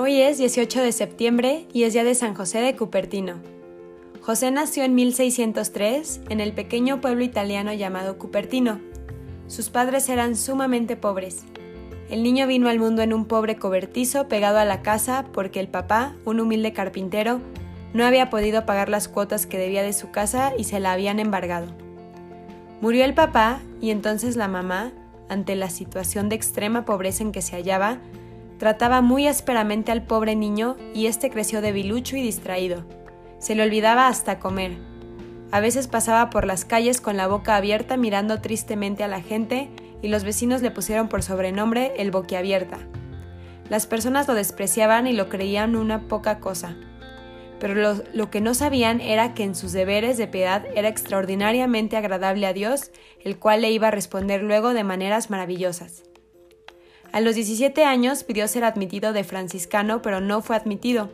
Hoy es 18 de septiembre y es día de San José de Cupertino. José nació en 1603 en el pequeño pueblo italiano llamado Cupertino. Sus padres eran sumamente pobres. El niño vino al mundo en un pobre cobertizo pegado a la casa porque el papá, un humilde carpintero, no había podido pagar las cuotas que debía de su casa y se la habían embargado. Murió el papá y entonces la mamá, ante la situación de extrema pobreza en que se hallaba, trataba muy ásperamente al pobre niño y éste creció debilucho y distraído. Se le olvidaba hasta comer. A veces pasaba por las calles con la boca abierta mirando tristemente a la gente y los vecinos le pusieron por sobrenombre el boquiabierta. Las personas lo despreciaban y lo creían una poca cosa pero lo, que no sabían era que en sus deberes de piedad era extraordinariamente agradable a Dios, el cual le iba a responder luego de maneras maravillosas. A los 17 años pidió ser admitido de franciscano, pero no fue admitido.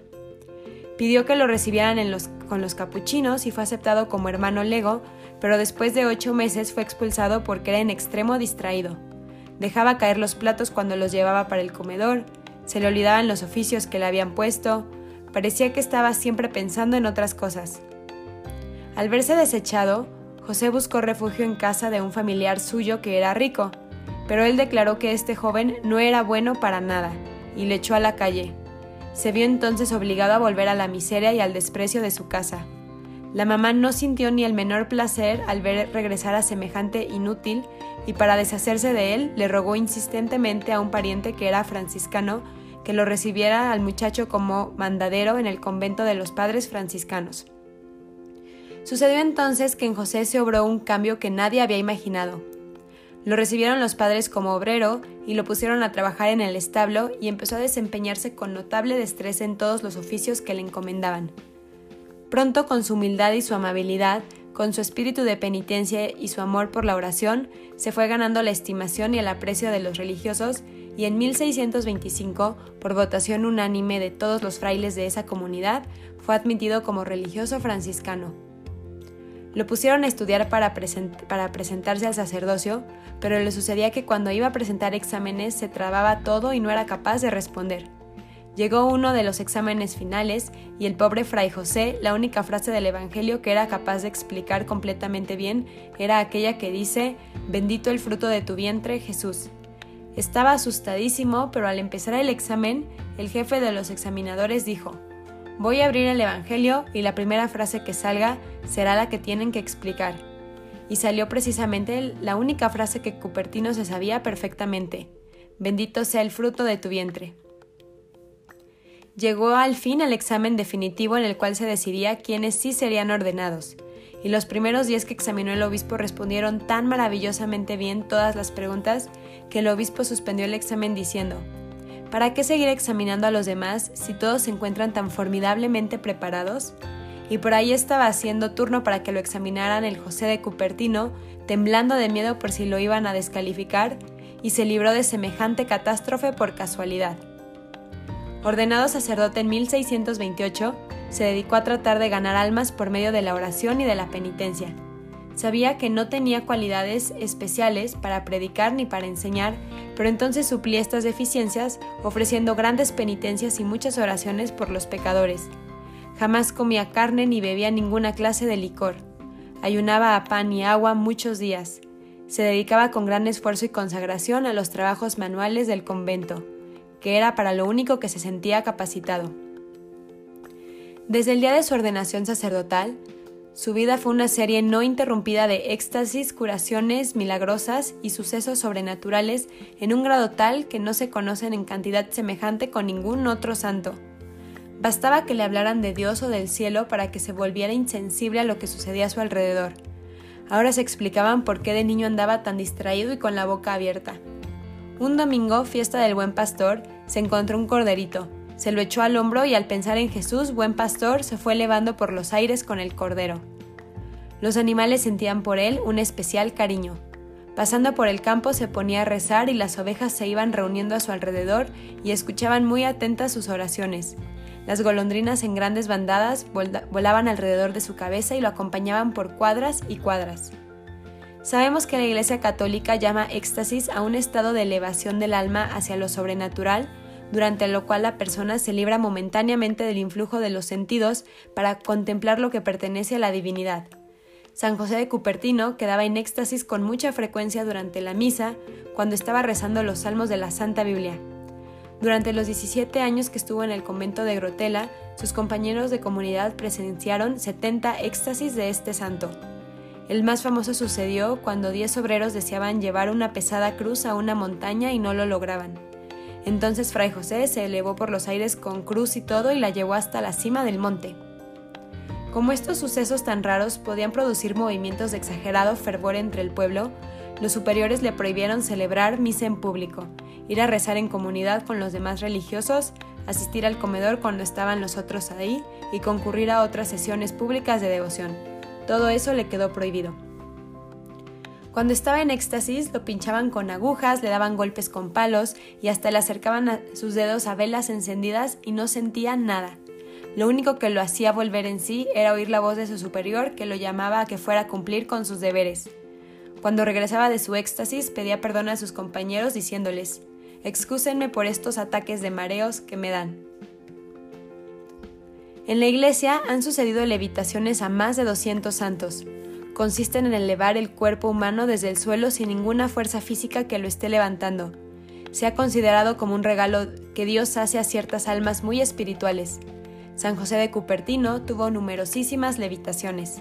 Pidió que lo recibieran con los capuchinos y fue aceptado como hermano lego, pero después de ocho meses fue expulsado porque era en extremo distraído. Dejaba caer los platos cuando los llevaba para el comedor, se le olvidaban los oficios que le habían puesto, Parecía que estaba siempre pensando en otras cosas. Al verse desechado, José buscó refugio en casa de un familiar suyo que era rico, pero él declaró que este joven no era bueno para nada y le echó a la calle. Se vio entonces obligado a volver a la miseria y al desprecio de su casa. La mamá no sintió ni el menor placer al ver regresar a semejante inútil y para deshacerse de él le rogó insistentemente a un pariente que era franciscano que lo recibiera al muchacho como mandadero en el convento de los padres franciscanos. Sucedió entonces que en José se obró un cambio que nadie había imaginado. Lo recibieron los padres como obrero y lo pusieron a trabajar en el establo y empezó a desempeñarse con notable destreza en todos los oficios que le encomendaban. Pronto con su humildad y su amabilidad, con su espíritu de penitencia y su amor por la oración, se fue ganando la estimación y el aprecio de los religiosos y en 1625, por votación unánime de todos los frailes de esa comunidad, fue admitido como religioso franciscano. Lo pusieron a estudiar para, para, presentarse al sacerdocio, pero le sucedía que cuando iba a presentar exámenes se trababa todo y no era capaz de responder. Llegó uno de los exámenes finales y el pobre fray José, la única frase del Evangelio que era capaz de explicar completamente bien era aquella que dice, bendito el fruto de tu vientre, Jesús. Estaba asustadísimo, pero al empezar el examen, el jefe de los examinadores dijo, Voy a abrir el Evangelio y la primera frase que salga será la que tienen que explicar. Y salió precisamente la única frase que Cupertino se sabía perfectamente. Bendito sea el fruto de tu vientre. Llegó al fin el examen definitivo en el cual se decidía quiénes sí serían ordenados, y los primeros días que examinó el obispo respondieron tan maravillosamente bien todas las preguntas que el obispo suspendió el examen diciendo, ¿Para qué seguir examinando a los demás si todos se encuentran tan formidablemente preparados? Y por ahí estaba haciendo turno para que lo examinaran el José de Cupertino, temblando de miedo por si lo iban a descalificar, y se libró de semejante catástrofe por casualidad. Ordenado sacerdote en 1628, se dedicó a tratar de ganar almas por medio de la oración y de la penitencia. Sabía que no tenía cualidades especiales para predicar ni para enseñar, pero entonces suplía estas deficiencias ofreciendo grandes penitencias y muchas oraciones por los pecadores. Jamás comía carne ni bebía ninguna clase de licor. Ayunaba a pan y agua muchos días. Se dedicaba con gran esfuerzo y consagración a los trabajos manuales del convento, que era para lo único que se sentía capacitado. Desde el día de su ordenación sacerdotal, su vida fue una serie no interrumpida de éxtasis, curaciones milagrosas y sucesos sobrenaturales en un grado tal que no se conocen en cantidad semejante con ningún otro santo. Bastaba que le hablaran de Dios o del cielo para que se volviera insensible a lo que sucedía a su alrededor. Ahora se explicaban por qué de niño andaba tan distraído y con la boca abierta. Un domingo, fiesta del buen pastor, se encontró un corderito, se lo echó al hombro y al pensar en Jesús, buen pastor, se fue elevando por los aires con el cordero. Los animales sentían por él un especial cariño. Pasando por el campo se ponía a rezar y las ovejas se iban reuniendo a su alrededor y escuchaban muy atentas sus oraciones. Las golondrinas en grandes bandadas volaban alrededor de su cabeza y lo acompañaban por cuadras y cuadras. Sabemos que la Iglesia Católica llama éxtasis a un estado de elevación del alma hacia lo sobrenatural, durante lo cual la persona se libra momentáneamente del influjo de los sentidos para contemplar lo que pertenece a la divinidad. San José de Cupertino quedaba en éxtasis con mucha frecuencia durante la misa cuando estaba rezando los salmos de la Santa Biblia. Durante los 17 años que estuvo en el convento de Grotela, sus compañeros de comunidad presenciaron 70 éxtasis de este santo. El más famoso sucedió cuando 10 obreros deseaban llevar una pesada cruz a una montaña y no lo lograban. Entonces Fray José se elevó por los aires con cruz y todo y la llevó hasta la cima del monte. Como estos sucesos tan raros podían producir movimientos de exagerado fervor entre el pueblo, los superiores le prohibieron celebrar misa en público, ir a rezar en comunidad con los demás religiosos, asistir al comedor cuando estaban los otros ahí y concurrir a otras sesiones públicas de devoción. Todo eso le quedó prohibido. Cuando estaba en éxtasis, lo pinchaban con agujas, le daban golpes con palos y hasta le acercaban sus dedos a velas encendidas y no sentía nada. Lo único que lo hacía volver en sí era oír la voz de su superior que lo llamaba a que fuera a cumplir con sus deberes. Cuando regresaba de su éxtasis pedía perdón a sus compañeros diciéndoles, excúsenme por estos ataques de mareos que me dan. En la iglesia han sucedido levitaciones a más de 200 santos. Consisten en elevar el cuerpo humano desde el suelo sin ninguna fuerza física que lo esté levantando. Se ha considerado como un regalo que Dios hace a ciertas almas muy espirituales. San José de Cupertino tuvo numerosísimas levitaciones.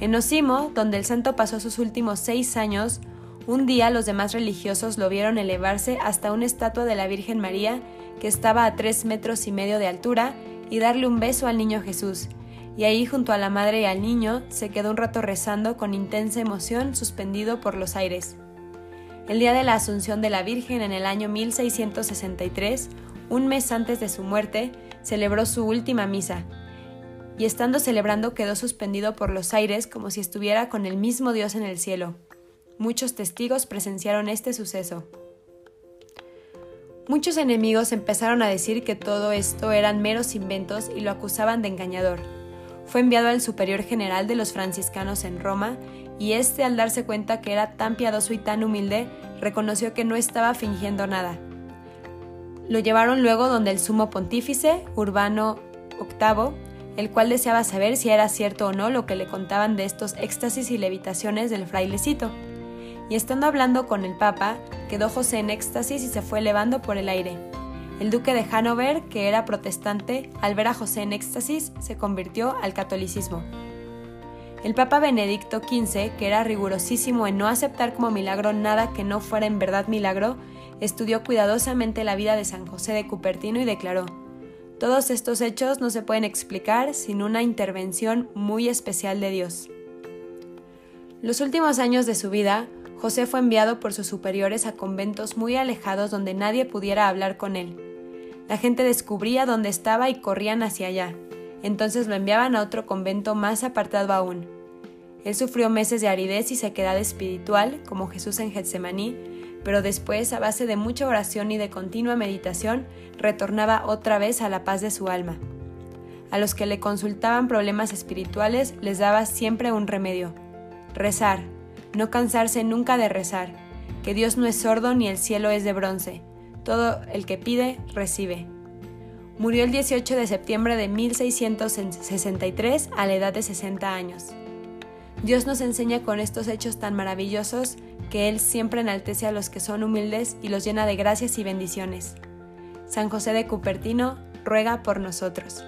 En Osimo, donde el santo pasó sus últimos seis años, un día los demás religiosos lo vieron elevarse hasta una estatua de la Virgen María que estaba a tres metros y medio de altura y darle un beso al niño Jesús, y ahí junto a la madre y al niño se quedó un rato rezando con intensa emoción suspendido por los aires. El día de la Asunción de la Virgen en el año 1663, un mes antes de su muerte, celebró su última misa, y estando celebrando quedó suspendido por los aires como si estuviera con el mismo Dios en el cielo. Muchos testigos presenciaron este suceso. Muchos enemigos empezaron a decir que todo esto eran meros inventos y lo acusaban de engañador. Fue enviado al superior general de los franciscanos en Roma y éste al darse cuenta que era tan piadoso y tan humilde, reconoció que no estaba fingiendo nada, lo llevaron luego donde el sumo pontífice, Urbano VIII, el cual deseaba saber si era cierto o no lo que le contaban de estos éxtasis y levitaciones del frailecito. Y estando hablando con el Papa, quedó José en éxtasis y se fue elevando por el aire. El duque de Hanover, que era protestante, al ver a José en éxtasis, se convirtió al catolicismo. El Papa Benedicto XV, que era rigurosísimo en no aceptar como milagro nada que no fuera en verdad milagro, estudió cuidadosamente la vida de San José de Cupertino y declaró, todos estos hechos no se pueden explicar sin una intervención muy especial de Dios. Los últimos años de su vida, José fue enviado por sus superiores a conventos muy alejados donde nadie pudiera hablar con él. La gente descubría dónde estaba y corrían hacia allá. Entonces lo enviaban a otro convento más apartado aún. Él sufrió meses de aridez y sequedad espiritual, como Jesús en Getsemaní, pero después, a base de mucha oración y de continua meditación, retornaba otra vez a la paz de su alma. A los que le consultaban problemas espirituales les daba siempre un remedio. Rezar, no cansarse nunca de rezar, que Dios no es sordo ni el cielo es de bronce. Todo el que pide, recibe. Murió el 18 de septiembre de 1663 a la edad de 60 años. Dios nos enseña con estos hechos tan maravillosos que Él siempre enaltece a los que son humildes y los llena de gracias y bendiciones. San José de Cupertino ruega por nosotros.